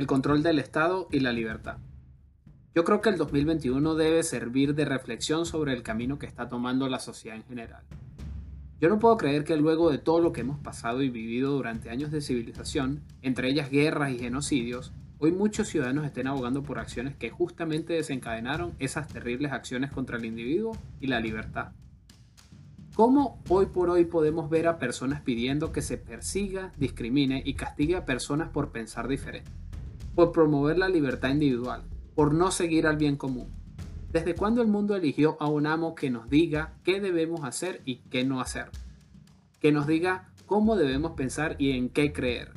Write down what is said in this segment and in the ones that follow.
el control del Estado y la libertad. Yo creo que el 2021 debe servir de reflexión sobre el camino que está tomando la sociedad en general. Yo no puedo creer que luego de todo lo que hemos pasado y vivido durante años de civilización, entre ellas guerras y genocidios, hoy muchos ciudadanos estén abogando por acciones que justamente desencadenaron esas terribles acciones contra el individuo y la libertad. ¿Cómo hoy por hoy podemos ver a personas pidiendo que se persiga, discrimine y castigue a personas por pensar diferente? Por promover la libertad individual, por no seguir al bien común, ¿Desde cuándo el mundo eligió a un amo que nos diga qué debemos hacer y qué no hacer? Que nos diga cómo debemos pensar y en qué creer.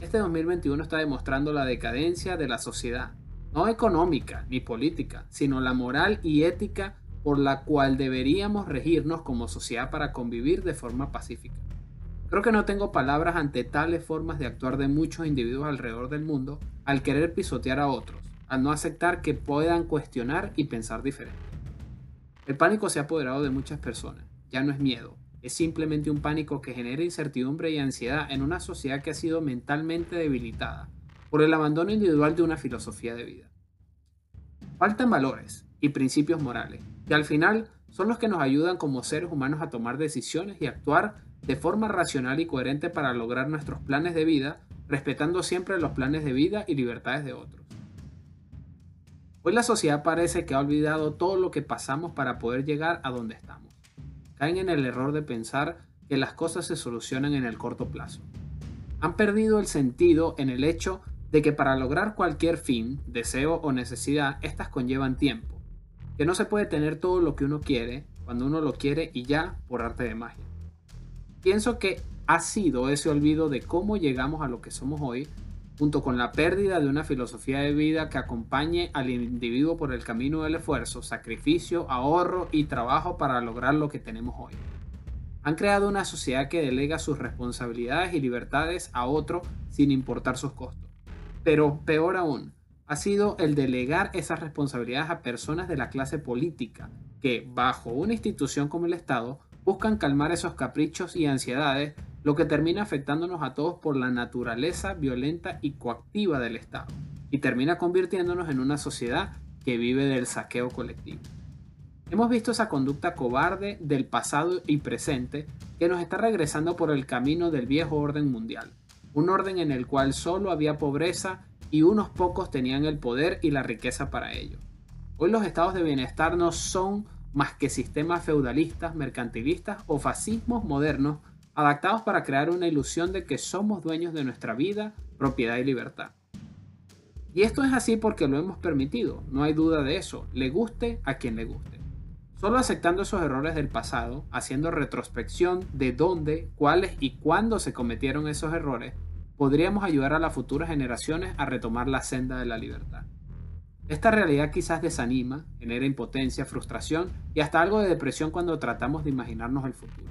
Este 2021 está demostrando la decadencia de la sociedad, no económica ni política, sino la moral y ética por la cual deberíamos regirnos como sociedad para convivir de forma pacífica. Creo que no tengo palabras ante tales formas de actuar de muchos individuos alrededor del mundo al querer pisotear a otros al no aceptar que puedan cuestionar y pensar diferente. El pánico se ha apoderado de muchas personas, ya no es miedo, es simplemente un pánico que genera incertidumbre y ansiedad en una sociedad que ha sido mentalmente debilitada por el abandono individual de una filosofía de vida. Faltan valores y principios morales, que al final son los que nos ayudan como seres humanos a tomar decisiones y actuar de forma racional y coherente para lograr nuestros planes de vida, respetando siempre los planes de vida y libertades de otros. Hoy la sociedad parece que ha olvidado todo lo que pasamos para poder llegar a donde estamos. Caen en el error de pensar que las cosas se solucionan en el corto plazo. Han perdido el sentido en el hecho de que para lograr cualquier fin, deseo o necesidad, estas conllevan tiempo. Que no se puede tener todo lo que uno quiere cuando uno lo quiere y ya por arte de magia. Pienso que ha sido ese olvido de cómo llegamos a lo que somos hoy junto con la pérdida de una filosofía de vida que acompañe al individuo por el camino del esfuerzo, sacrificio, ahorro y trabajo para lograr lo que tenemos hoy. Han creado una sociedad que delega sus responsabilidades y libertades a otro sin importar sus costos. Pero peor aún, ha sido el delegar esas responsabilidades a personas de la clase política que, bajo una institución como el Estado, buscan calmar esos caprichos y ansiedades lo que termina afectándonos a todos por la naturaleza violenta y coactiva del Estado, y termina convirtiéndonos en una sociedad que vive del saqueo colectivo. Hemos visto esa conducta cobarde del pasado y presente que nos está regresando por el camino del viejo orden mundial, un orden en el cual solo había pobreza y unos pocos tenían el poder y la riqueza para ello. Hoy los estados de bienestar no son más que sistemas feudalistas, mercantilistas o fascismos modernos adaptados para crear una ilusión de que somos dueños de nuestra vida, propiedad y libertad. Y esto es así porque lo hemos permitido, no hay duda de eso, le guste a quien le guste. Solo aceptando esos errores del pasado, haciendo retrospección de dónde, cuáles y cuándo se cometieron esos errores, podríamos ayudar a las futuras generaciones a retomar la senda de la libertad. Esta realidad quizás desanima, genera impotencia, frustración y hasta algo de depresión cuando tratamos de imaginarnos el futuro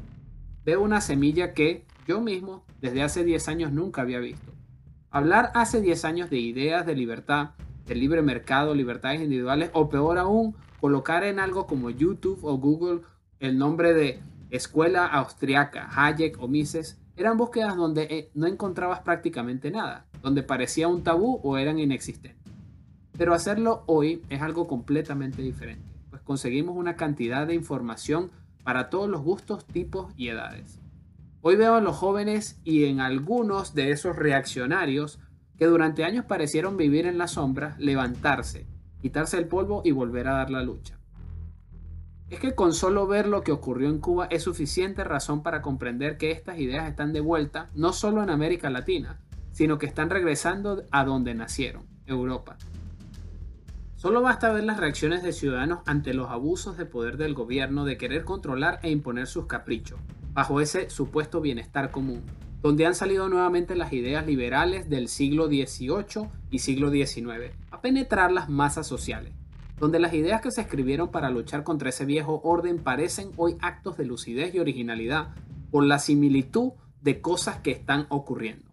veo una semilla que yo mismo desde hace 10 años nunca había visto. Hablar hace 10 años de ideas de libertad, de libre mercado, libertades individuales o peor aún, colocar en algo como YouTube o Google el nombre de escuela austriaca, Hayek o Mises, eran búsquedas donde eh, no encontrabas prácticamente nada, donde parecía un tabú o eran inexistentes. Pero hacerlo hoy es algo completamente diferente, pues conseguimos una cantidad de información para todos los gustos, tipos y edades. Hoy veo a los jóvenes y en algunos de esos reaccionarios que durante años parecieron vivir en la sombra, levantarse, quitarse el polvo y volver a dar la lucha. Es que con solo ver lo que ocurrió en Cuba es suficiente razón para comprender que estas ideas están de vuelta no solo en América Latina, sino que están regresando a donde nacieron, Europa. Solo basta ver las reacciones de ciudadanos ante los abusos de poder del gobierno de querer controlar e imponer sus caprichos, bajo ese supuesto bienestar común, donde han salido nuevamente las ideas liberales del siglo XVIII y siglo XIX, a penetrar las masas sociales, donde las ideas que se escribieron para luchar contra ese viejo orden parecen hoy actos de lucidez y originalidad por la similitud de cosas que están ocurriendo.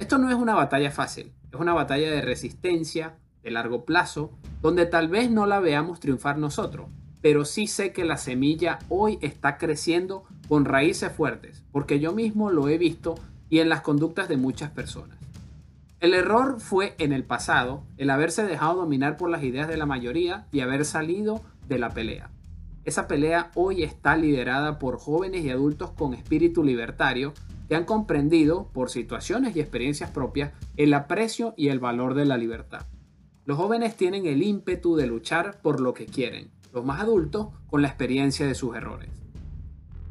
Esto no es una batalla fácil, es una batalla de resistencia, de largo plazo, donde tal vez no la veamos triunfar nosotros, pero sí sé que la semilla hoy está creciendo con raíces fuertes, porque yo mismo lo he visto y en las conductas de muchas personas. El error fue en el pasado el haberse dejado dominar por las ideas de la mayoría y haber salido de la pelea. Esa pelea hoy está liderada por jóvenes y adultos con espíritu libertario que han comprendido, por situaciones y experiencias propias, el aprecio y el valor de la libertad. Los jóvenes tienen el ímpetu de luchar por lo que quieren, los más adultos con la experiencia de sus errores.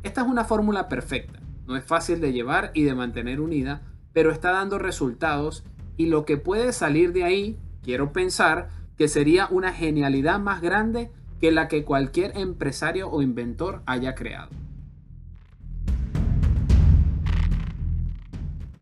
Esta es una fórmula perfecta, no es fácil de llevar y de mantener unida, pero está dando resultados y lo que puede salir de ahí, quiero pensar, que sería una genialidad más grande que la que cualquier empresario o inventor haya creado.